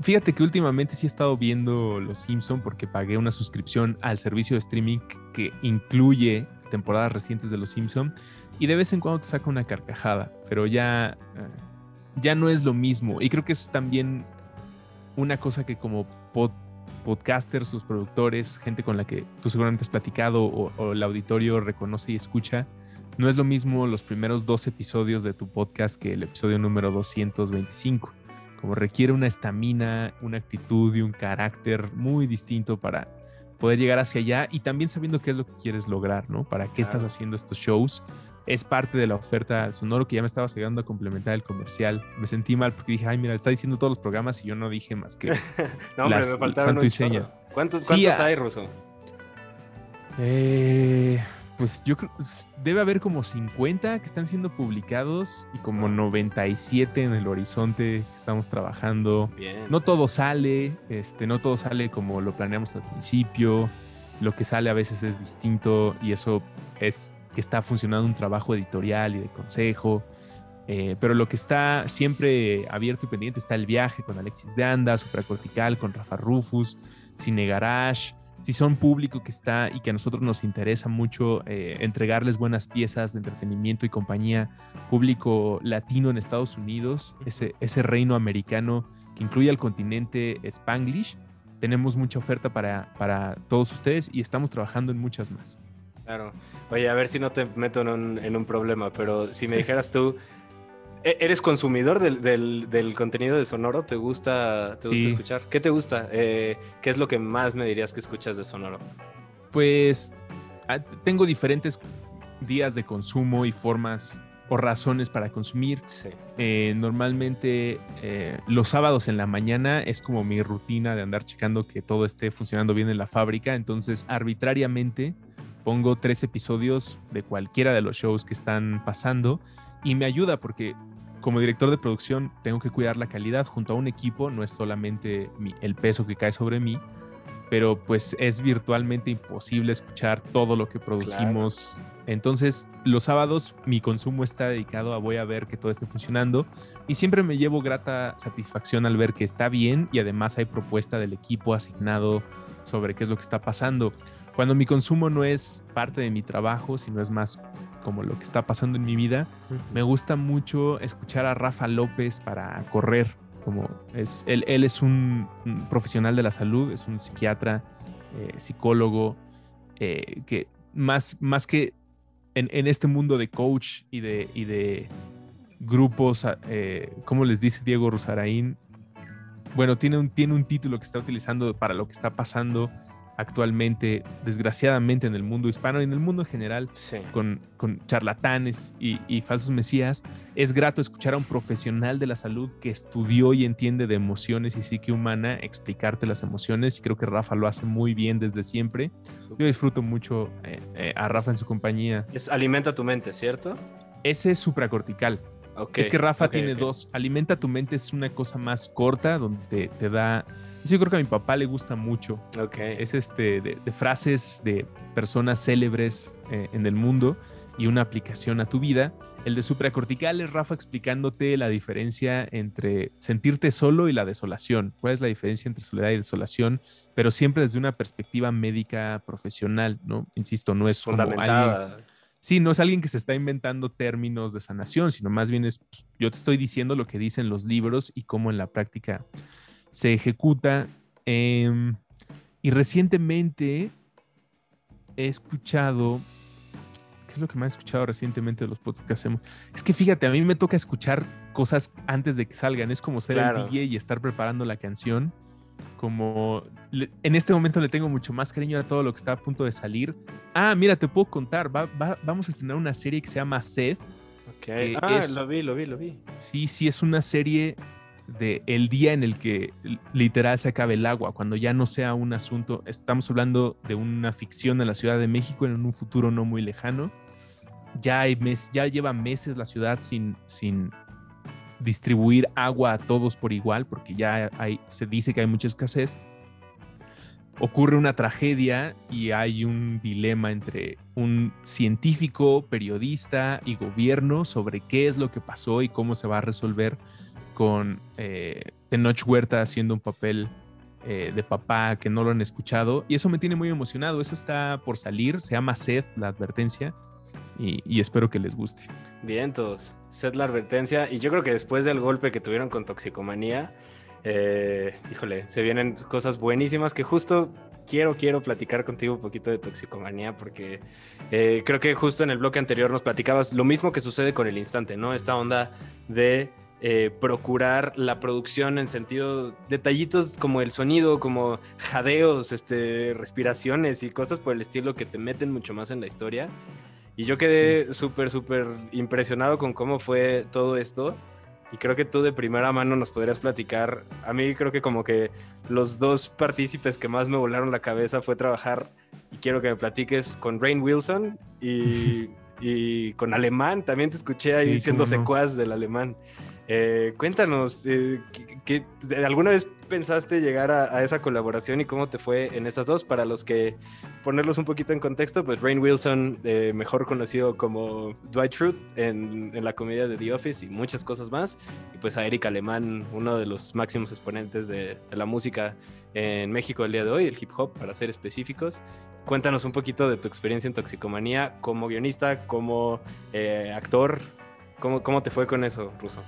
fíjate que últimamente sí he estado viendo Los Simpson porque pagué una suscripción al servicio de streaming que incluye temporadas recientes de Los Simpson y de vez en cuando te saca una carcajada, pero ya, eh, ya no es lo mismo. Y creo que es también una cosa que como podcasters, sus productores, gente con la que tú seguramente has platicado o, o el auditorio reconoce y escucha, no es lo mismo los primeros dos episodios de tu podcast que el episodio número 225. Como requiere una estamina, una actitud y un carácter muy distinto para poder llegar hacia allá y también sabiendo qué es lo que quieres lograr, ¿no? Para qué estás haciendo estos shows. Es parte de la oferta sonoro que ya me estaba llegando a complementar el comercial. Me sentí mal porque dije, ay, mira, está diciendo todos los programas y yo no dije más que. [laughs] no, hombre, me faltaron y seña. ¿Cuántos, cuántos hay, Ruso? Eh, pues yo creo, debe haber como 50 que están siendo publicados y como 97 en el horizonte que estamos trabajando. No todo sale, este, no todo sale como lo planeamos al principio. Lo que sale a veces es distinto y eso es que está funcionando un trabajo editorial y de consejo. Eh, pero lo que está siempre abierto y pendiente está el viaje con Alexis de Anda, Supracortical, con Rafa Rufus, Cine Garage si son público que está y que a nosotros nos interesa mucho eh, entregarles buenas piezas de entretenimiento y compañía, público latino en Estados Unidos, ese, ese reino americano que incluye al continente Spanglish, tenemos mucha oferta para, para todos ustedes y estamos trabajando en muchas más. Claro. Oye, a ver si no te meto en un, en un problema, pero si me dijeras tú, ¿e- ¿eres consumidor del, del- del contenido de Sonoro? ¿Te gusta, te gusta Sí. escuchar? ¿Qué te gusta? Eh, ¿Qué es lo que más me dirías que escuchas de Sonoro? Pues ah, tengo diferentes días de consumo y formas o razones para consumir. Sí. Eh, normalmente eh, los sábados en la mañana es como mi rutina de andar checando que todo esté funcionando bien en la fábrica. Entonces, arbitrariamente pongo tres episodios de cualquiera de los shows que están pasando y me ayuda porque como director de producción tengo que cuidar la calidad junto a un equipo. No es solamente mi- el peso que cae sobre mí, pero pues es virtualmente imposible escuchar todo lo que producimos. Entonces, los sábados mi consumo está dedicado a voy a ver que todo esté funcionando y siempre me llevo grata satisfacción al ver que está bien y además hay propuesta del equipo asignado sobre qué es lo que está pasando. Cuando mi consumo no es parte de mi trabajo, sino es más como lo que está pasando en mi vida, me gusta mucho escuchar a Rafa López para correr. Como es, él, él es un, un profesional de la salud, es un psiquiatra, eh, psicólogo, eh, que más, más que en, en este mundo de coach y de, y de grupos, eh, como les dice Diego Rusarain, bueno, tiene un, tiene un título que está utilizando para lo que está pasando actualmente, desgraciadamente, en el mundo hispano y en el mundo en general, Sí. con, con charlatanes y, y falsos mesías, es grato escuchar a un profesional de la salud que estudió y entiende de emociones y psique humana explicarte las emociones y creo que Rafa lo hace muy bien desde siempre. Yo disfruto mucho eh, eh, a Rafa en su compañía. Es alimenta tu mente, ¿cierto? Ese es supracortical. Es que Rafa tiene dos. Alimenta tu mente es una cosa más corta donde te, te da... Eso yo creo que a mi papá le gusta mucho. Ok. Es este de, de frases de personas célebres eh, en el mundo y una aplicación a tu vida. El de supracortical es Rafa explicándote la diferencia entre sentirte solo y la desolación. ¿Cuál es la diferencia entre soledad y desolación? Pero siempre desde una perspectiva médica profesional, ¿no? Insisto, no es como alguien, Fundamentada. Sí, no es alguien que se está inventando términos de sanación, sino más bien es, pues, yo te estoy diciendo lo que dicen los libros y cómo en la práctica se ejecuta. Em, y recientemente he escuchado, ¿qué es lo que más he escuchado recientemente de los podcasts que hacemos? Es que fíjate, a mí me toca escuchar cosas antes de que salgan, es como ser Claro. el DJ y estar preparando la canción. Como le- en este momento le tengo mucho más cariño a todo lo que está a punto de salir. Ah, mira, te puedo contar, va- va- vamos a estrenar una serie que se llama Sed. Ok. que Ah, es- lo vi, lo vi, lo vi. Sí, sí, es una serie de el día en el que literal se acabe el agua, cuando ya no sea un asunto. Estamos hablando de una ficción en la Ciudad de México en un futuro no muy lejano. Ya, hay mes, ya lleva meses la ciudad sin, sin distribuir agua a todos por igual, porque ya hay, se dice que hay mucha escasez. Ocurre una tragedia y hay un dilema entre un científico, periodista y gobierno sobre qué es lo que pasó y cómo se va a resolver con eh, Tenoch Huerta haciendo un papel eh, de papá que no lo han escuchado. Y eso me tiene muy emocionado. Eso está por salir. Se llama Sed, la advertencia. Y, espero que les guste. Vientos, sed la advertencia. Y yo creo que después del golpe que tuvieron con Toxicomanía, eh, híjole, se vienen cosas buenísimas que justo quiero, quiero platicar contigo un poquito de Toxicomanía porque eh, creo que justo en el bloque anterior nos platicabas lo mismo que sucede con el instante, ¿no? Esta onda de eh, procurar la producción en sentido detallitos como el sonido, como jadeos, este, respiraciones y cosas por el estilo que te meten mucho más en la historia. Y yo quedé súper, súper impresionado con cómo fue todo esto. Y creo que tú de primera mano nos podrías platicar. A mí creo que como que los dos partícipes que más me volaron la cabeza fue trabajar, y quiero que me platiques con Rain Wilson y, [laughs] y con Alemán. También te escuché ahí Sí, siendo no. secuaz del Alemán. Eh, cuéntanos, eh, ¿qué- qué- ¿alguna vez pensaste llegar a, a esa colaboración y cómo te fue en esas dos? Para los que ponerlos un poquito en contexto, pues Rain Wilson, eh, mejor conocido como Dwight Schrute en, en la comedia de The Office y muchas cosas más. Y pues a Eric Alemán, uno de los máximos exponentes de, de la música en México el día de hoy, el hip hop para ser específicos. Cuéntanos un poquito de tu experiencia en Toxicomanía como guionista, como eh, actor. ¿Cómo, ¿Cómo te fue con eso, Ruso?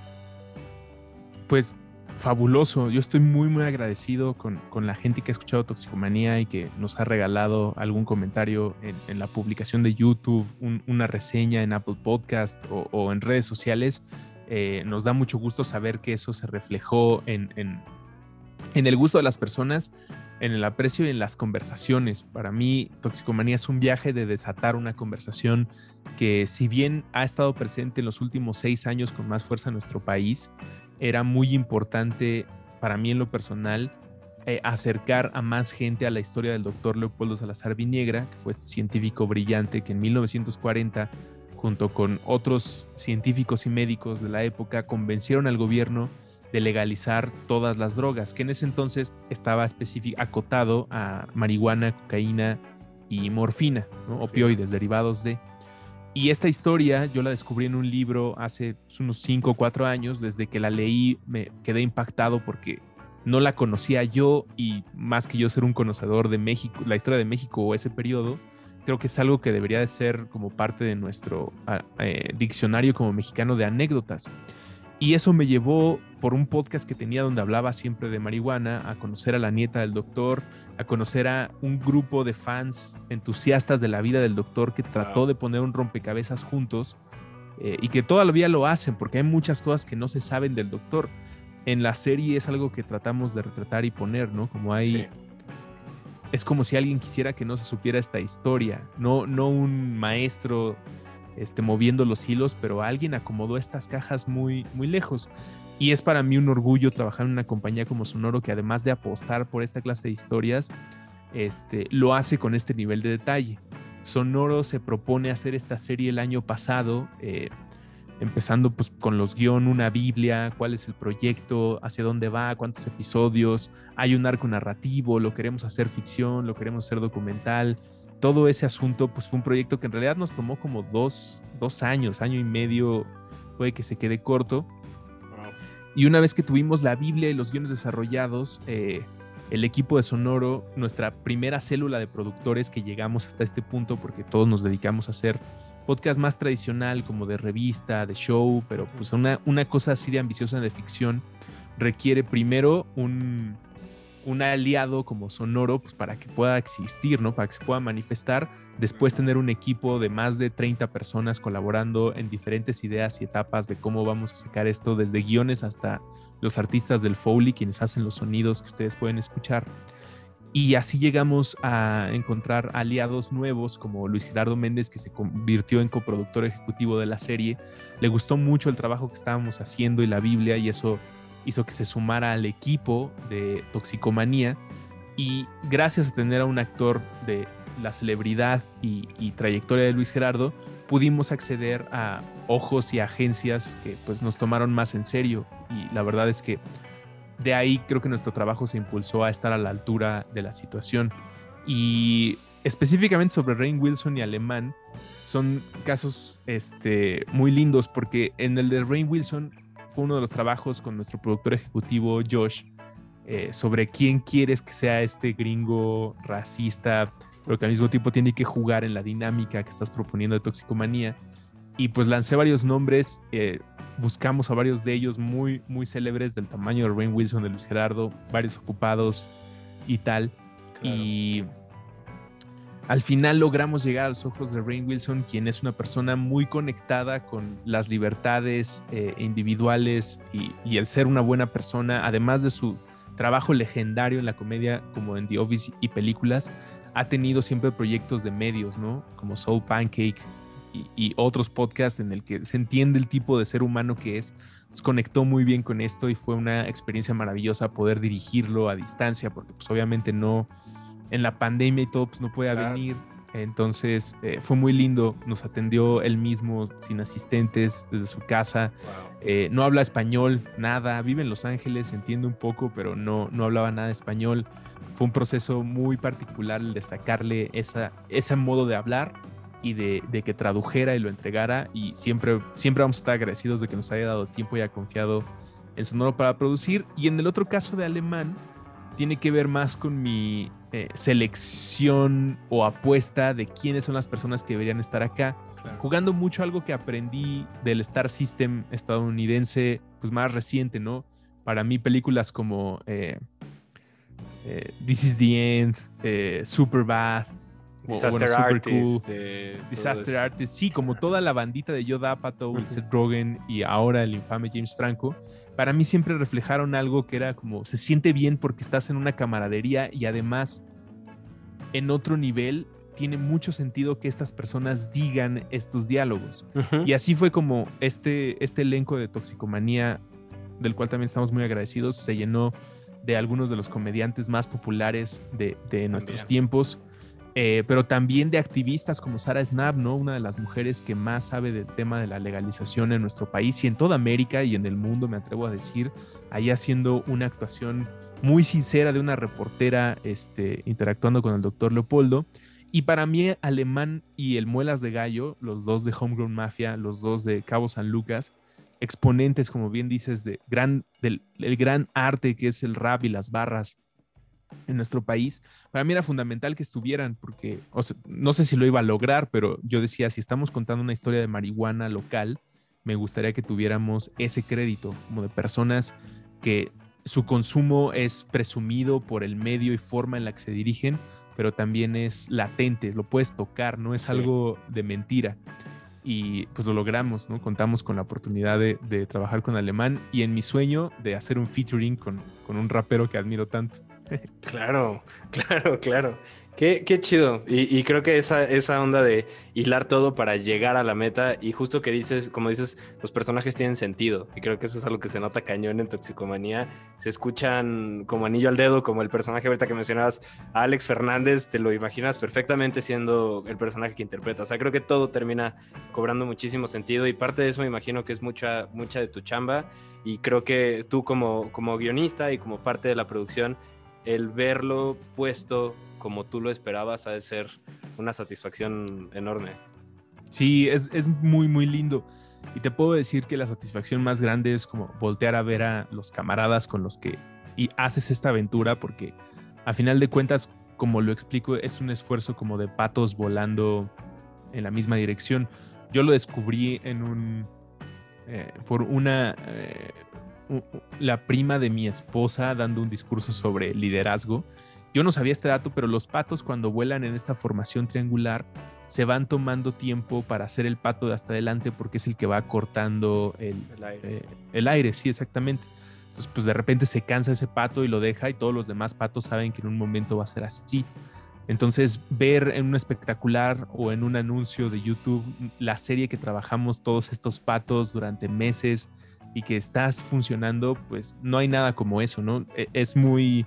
Pues fabuloso. Yo estoy muy, muy agradecido con, la gente que ha escuchado Toxicomanía y que nos ha regalado algún comentario en, la publicación de YouTube, una reseña en Apple Podcast o, en redes sociales. Eh, nos da mucho gusto saber que eso se reflejó en, en, en, el gusto de las personas, en el aprecio y en las conversaciones. Para mí, Toxicomanía es un viaje de desatar una conversación que si bien ha estado presente en los últimos seis años con más fuerza en nuestro país, era muy importante para mí en lo personal eh, acercar a más gente a la historia del doctor Leopoldo Salazar Viniegra, que fue este científico brillante que en 1940, junto con otros científicos y médicos de la época, convencieron al gobierno de legalizar todas las drogas, que en ese entonces estaba acotado a marihuana, cocaína y morfina, opioides derivados de... Y esta historia yo la descubrí en un libro hace unos 5 o 4 años, desde que la leí me quedé impactado porque no la conocía yo y más que yo ser un conocedor de México, la historia de México o ese periodo, creo que es algo que debería de ser como parte de nuestro ah, eh, diccionario como mexicano de anécdotas. Y eso me llevó por un podcast que tenía donde hablaba siempre de marihuana, a conocer a la nieta del doctor, a conocer a un grupo de fans entusiastas de la vida del doctor que trató de poner un rompecabezas juntos eh, y que todavía lo hacen porque hay muchas cosas que no se saben del doctor. En la serie es algo que tratamos de retratar y poner, ¿no? Como hay... Es como si alguien quisiera que no se supiera esta historia, no, no un maestro este, moviendo los hilos, pero alguien acomodó estas cajas muy, muy lejos. Y es para mí un orgullo trabajar en una compañía como Sonoro que además de apostar por esta clase de historias, este, lo hace con este nivel de detalle. Sonoro se propone hacer esta serie el año pasado, eh, empezando pues con los guion, una Biblia, cuál es el proyecto, hacia dónde va, cuántos episodios, hay un arco narrativo, lo queremos hacer ficción, lo queremos hacer documental, todo ese asunto, pues fue un proyecto que en realidad nos tomó como dos, años, año y medio, puede que se quede corto. Y una vez que tuvimos la Biblia y los guiones desarrollados, eh, el equipo de Sonoro, nuestra primera célula de productores que llegamos hasta este punto, porque todos nos dedicamos a hacer podcast más tradicional, como de revista, de show, pero pues una, una cosa así de ambiciosa de ficción, requiere primero un, un aliado como Sonoro, pues para que pueda existir, ¿no? Para que se pueda manifestar. Después tener un equipo de más de 30 personas colaborando en diferentes ideas y etapas de cómo vamos a sacar esto, desde guiones hasta los artistas del Foley, quienes hacen los sonidos que ustedes pueden escuchar. Y así llegamos a encontrar aliados nuevos como Luis Gerardo Méndez, que se convirtió en coproductor ejecutivo de la serie. Le gustó mucho el trabajo que estábamos haciendo y la Biblia y eso hizo que se sumara al equipo de Toxicomanía. Y gracias a tener a un actor de la celebridad y, trayectoria de Luis Gerardo, pudimos acceder a ojos y agencias que pues nos tomaron más en serio. Y la verdad es que de ahí creo que nuestro trabajo se impulsó a estar a la altura de la situación. Y específicamente sobre Rain Wilson y Alemán son casos este, muy lindos porque en el de Rain Wilson fue uno de los trabajos con nuestro productor ejecutivo Josh eh, sobre quién quieres que sea este gringo racista, pero que al mismo tiempo tiene que jugar en la dinámica que estás proponiendo de toxicomanía. Y pues lancé varios nombres, eh, buscamos a varios de ellos muy, muy célebres del tamaño de Rain Wilson, de Luis Gerardo, varios ocupados y tal. Y al final logramos llegar a los ojos de Rain Wilson, quien es una persona muy conectada con las libertades eh, individuales y, el ser una buena persona, además de su trabajo legendario en la comedia como en The Office y películas, ha tenido siempre proyectos de medios, ¿no? Como Soul Pancake y, y otros podcasts en el que se entiende el tipo de ser humano que es. Se conectó muy bien con esto y fue una experiencia maravillosa poder dirigirlo a distancia, porque pues obviamente no en la pandemia y todo, pues no podía venir. Entonces eh, fue muy lindo, nos atendió él mismo sin asistentes desde su casa. Eh, no habla español, nada, vive en Los Ángeles, entiende un poco, pero no, no hablaba nada de español. Fue un proceso muy particular el de sacarle esa, ese modo de hablar y de, de, que tradujera y lo entregara. Y siempre, siempre vamos a estar agradecidos de que nos haya dado tiempo y haya confiado en Sonoro para producir. Y en el otro caso de Alemán, tiene que ver más con mi eh, selección o apuesta de quiénes son las personas que deberían estar acá. Jugando mucho algo que aprendí del Star System estadounidense, pues más reciente, ¿no? para mí películas como eh, eh, This is the End, Superbad, o, Disaster bueno, Super Artist. Cool, Disaster. Artist, sí, como toda la bandita de Joe Apatow, Ujú. Seth Rogen y ahora el infame James Franco, para mí siempre reflejaron algo que era como se siente bien porque estás en una camaradería y además en otro nivel tiene mucho sentido que estas personas digan estos diálogos. Y así fue como este, este elenco de Toxicomanía, del cual también estamos muy agradecidos, se llenó de algunos de los comediantes más populares de, de nuestros tiempos, eh, pero también de activistas como Sara Snap, ¿no? Una de las mujeres que más sabe del tema de la legalización en nuestro país y en toda América y en el mundo, me atrevo a decir, ahí haciendo una actuación muy sincera de una reportera este, interactuando con el doctor Leopoldo. Y para mí, Alemán y el Muelas de Gallo, los dos de Homegrown Mafia, los dos de Cabo San Lucas, exponentes, como bien dices, de gran, del el gran arte que es el rap y las barras en nuestro país, para mí era fundamental que estuvieran, porque o sea, no sé si lo iba a lograr, pero yo decía, si estamos contando una historia de marihuana local, me gustaría que tuviéramos ese crédito, como de personas que su consumo es presumido por el medio y forma en la que se dirigen, pero también es latente, lo puedes tocar, no es Sí. algo de mentira. Y pues lo logramos, ¿no? Contamos con la oportunidad de, de trabajar con Alemán y en mi sueño de hacer un featuring con, con un rapero que admiro tanto. [laughs] Claro, claro, claro. Qué, qué chido. Y, creo que esa, esa onda de hilar todo para llegar a la meta y justo que dices, como dices, los personajes tienen sentido. Y creo que eso es algo que se nota cañón en Toxicomanía. Se escuchan como anillo al dedo, como el personaje ahorita que mencionabas, Alex Fernández, te lo imaginas perfectamente siendo el personaje que interpreta. O sea, creo que todo termina cobrando muchísimo sentido y parte de eso me imagino que es mucha, mucha de tu chamba. Y creo que tú como, como guionista y como parte de la producción, el verlo puesto como tú lo esperabas ha de ser una satisfacción enorme. Sí, es, es muy, muy lindo. Y te puedo decir que la satisfacción más grande es como voltear a ver a los camaradas con los que y haces esta aventura, porque a final de cuentas, como lo explico, es un esfuerzo como de patos volando en la misma dirección. Yo lo descubrí en un. eh, por una. eh, la prima de mi esposa dando un discurso sobre liderazgo. Yo no sabía este dato, pero los patos cuando vuelan en esta formación triangular se van tomando tiempo para hacer el pato de hasta adelante porque es el que va cortando el, El aire. eh, el aire, sí, exactamente. Entonces, pues de repente se cansa ese pato y lo deja y todos los demás patos saben que en un momento va a ser así. Entonces, ver en un espectacular o en un anuncio de YouTube la serie que trabajamos todos estos patos durante meses y que estás funcionando, pues no hay nada como eso, ¿no? E- Es muy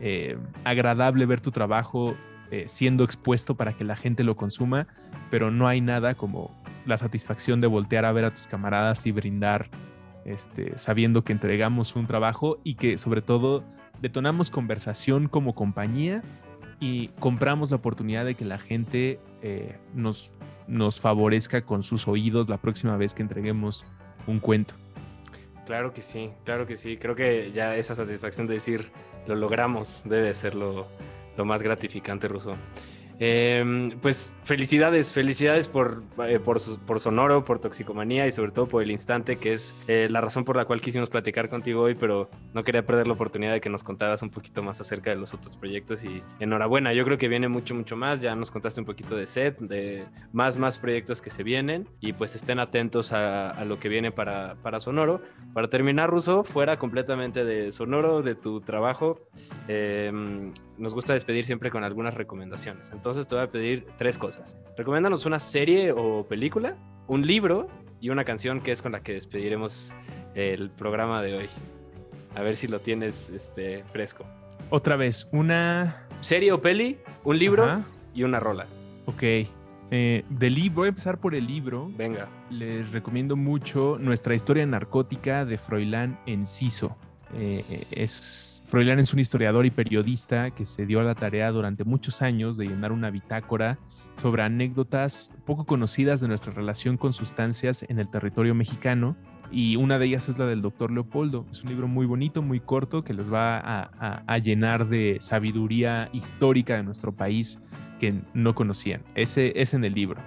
eh, agradable ver tu trabajo eh, siendo expuesto para que la gente lo consuma, pero no hay nada como la satisfacción de voltear a ver a tus camaradas y brindar, este, sabiendo que entregamos un trabajo y que sobre todo detonamos conversación como compañía y compramos la oportunidad de que la gente eh, nos, nos favorezca con sus oídos la próxima vez que entreguemos un cuento. Claro que sí, claro que sí. Creo que ya esa satisfacción de decir lo logramos debe ser lo, lo más gratificante, Ruso. Eh, pues felicidades, felicidades por, eh, por, Sonoro, por Toxicomanía y sobre todo por el instante que es eh, la razón por la cual quisimos platicar contigo hoy, pero no quería perder la oportunidad de que nos contaras un poquito más acerca de los otros proyectos y enhorabuena, yo creo que viene mucho, mucho más, ya nos contaste un poquito de set, de más, más proyectos que se vienen y pues estén atentos a, a lo que viene para, para Sonoro. Para terminar, Ruso, fuera completamente de Sonoro, de tu trabajo, eh, nos gusta despedir siempre con algunas recomendaciones. Entonces te voy a pedir tres cosas. Recomiéndanos una serie o película, un libro y una canción que es con la que despediremos el programa de hoy. A ver si lo tienes este, fresco. Otra vez, una... Serie o peli, un libro Ajá. y una rola. Ok. Eh, libro, voy a empezar por el libro. Venga. Les recomiendo mucho Nuestra historia narcótica de Froilán Enciso. Eh, eh, es, Froilán es un historiador y periodista que se dio a la tarea durante muchos años de llenar una bitácora sobre anécdotas poco conocidas de nuestra relación con sustancias en el territorio mexicano. Y una de ellas es la del doctor Leopoldo. Es un libro muy bonito, muy corto, que les va a, a- a llenar de sabiduría histórica de nuestro país que no conocían. Ese es en el libro.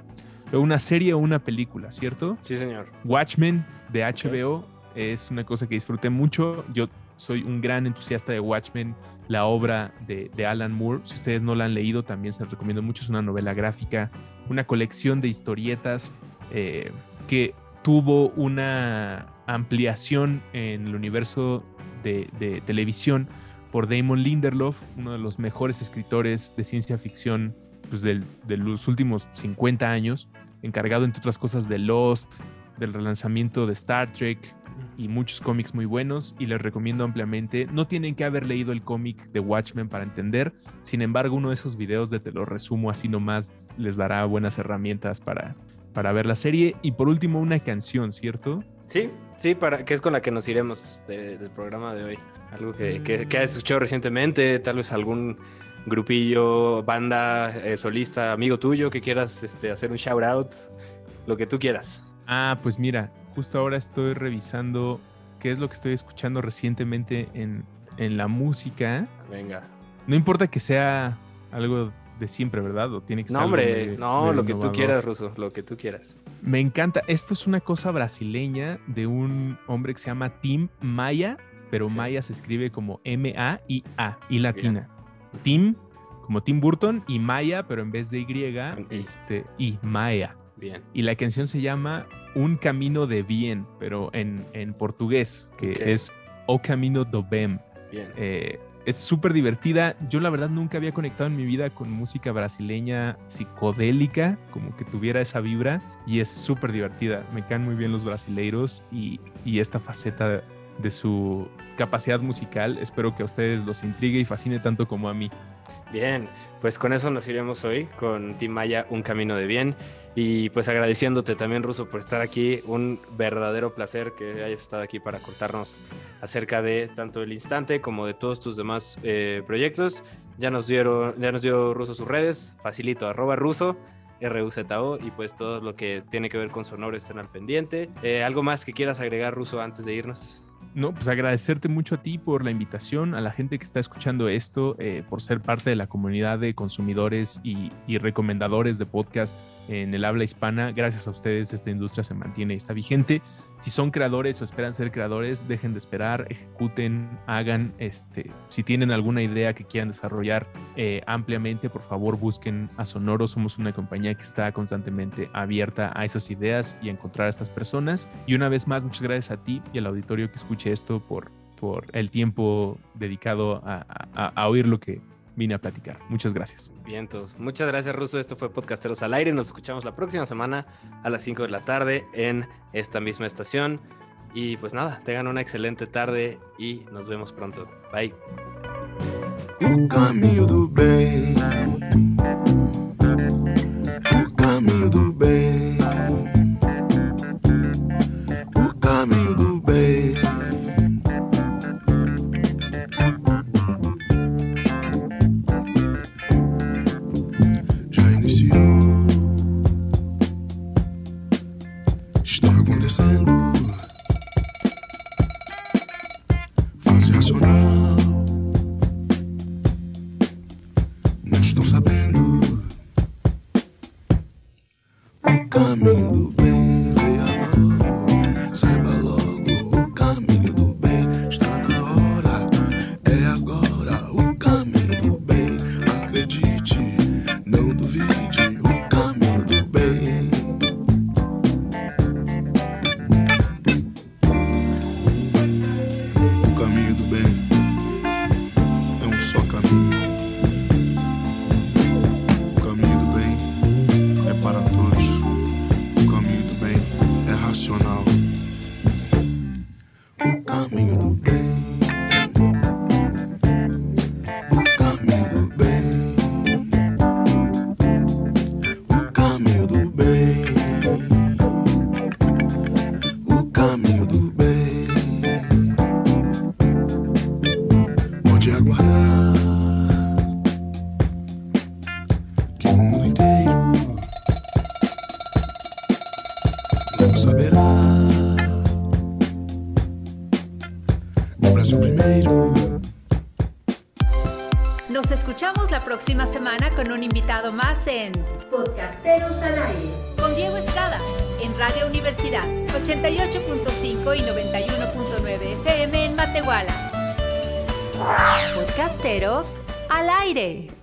Luego una serie o una película, ¿cierto? Sí, señor. Watchmen de HBO es una cosa que disfruté mucho. Yo soy un gran entusiasta de Watchmen, la obra de, Alan Moore. Si ustedes no la han leído, también se las recomiendo mucho. Es una novela gráfica, una colección de historietas eh, que tuvo una ampliación en el universo de, televisión por Damon Lindelof, uno de los mejores escritores de ciencia ficción pues, de los últimos 50 años, encargado entre otras cosas de Lost, del relanzamiento de Star Trek, y muchos cómics muy buenos y les recomiendo ampliamente. No tienen que haber leído el cómic de Watchmen para entender, sin embargo uno de esos videos de te lo resumo así nomás les dará buenas herramientas para, para ver la serie. Y por último una canción, ¿cierto? Sí, sí, para, que es con la que nos iremos del programa de hoy. Algo que, que, que, has escuchado recientemente, tal vez algún grupillo, banda, eh, solista, amigo tuyo que quieras este, hacer un shout out, lo que tú quieras. Ah, pues mira, justo ahora estoy revisando qué es lo que estoy escuchando recientemente en, en la música. Venga. No importa que sea algo de siempre, ¿verdad? O tiene que no, ser hombre, no, lo que tú quieras, Ruso, lo que tú quieras. Me encanta. Esto es una cosa brasileña de un hombre que se llama Tim Maya, pero Maya se escribe como M-A-I-A, y latina. Tim, como Tim Burton, y Maya, pero en vez de Y, este, y Maya. Bien. Y la canción se llama Un Camino de Bien, pero en, en portugués, que Okay. es O Camino do Bem. Bien. Eh, es súper divertida. Yo la verdad nunca había conectado en mi vida con música brasileña psicodélica, como que tuviera esa vibra, y es súper divertida. Me caen muy bien los brasileiros y, y esta faceta de su capacidad musical. Espero que a ustedes los intrigue y fascine tanto como a mí. Bien, pues con eso nos iremos hoy con Tim Maya, Un Camino de Bien. Y pues agradeciéndote también, Ruso, por estar aquí. Un verdadero placer que hayas estado aquí para contarnos acerca de tanto el instante como de todos tus demás eh, proyectos. Ya nos, dieron, ya nos dio Ruso sus redes, facilito, arroba ruso. RUZO y pues todo lo que tiene que ver con Sonoro estén al pendiente. Eh, ¿Algo más que quieras agregar, Ruso, antes de irnos? No, pues agradecerte mucho a ti por la invitación, a la gente que está escuchando esto, eh, por ser parte de la comunidad de consumidores y, y, recomendadores de podcast en el habla hispana. Gracias a ustedes esta industria se mantiene y está vigente. Si son creadores o esperan ser creadores, dejen de esperar, ejecuten, hagan, este, si tienen alguna idea que quieran desarrollar eh, ampliamente, por favor busquen a Sonoro. Somos una compañía que está constantemente abierta a esas ideas y a encontrar a estas personas. Y una vez más, muchas gracias a ti y al auditorio que escuche esto por, por el tiempo dedicado a, a, a oír lo que vine a platicar. Muchas gracias. Vientos. Muchas gracias, Ruso. Esto fue Podcasteros al Aire. Nos escuchamos la próxima semana a las 5 de la tarde en esta misma estación. Y pues nada, tengan una excelente tarde y nos vemos pronto. Bye. O caminho do bem. O caminho do Está acontecendo. Escuchamos la próxima semana con un invitado más en Podcasteros al Aire con Diego Estrada en Radio Universidad 88.5 y 91.9 FM en Matehuala. Podcasteros al aire.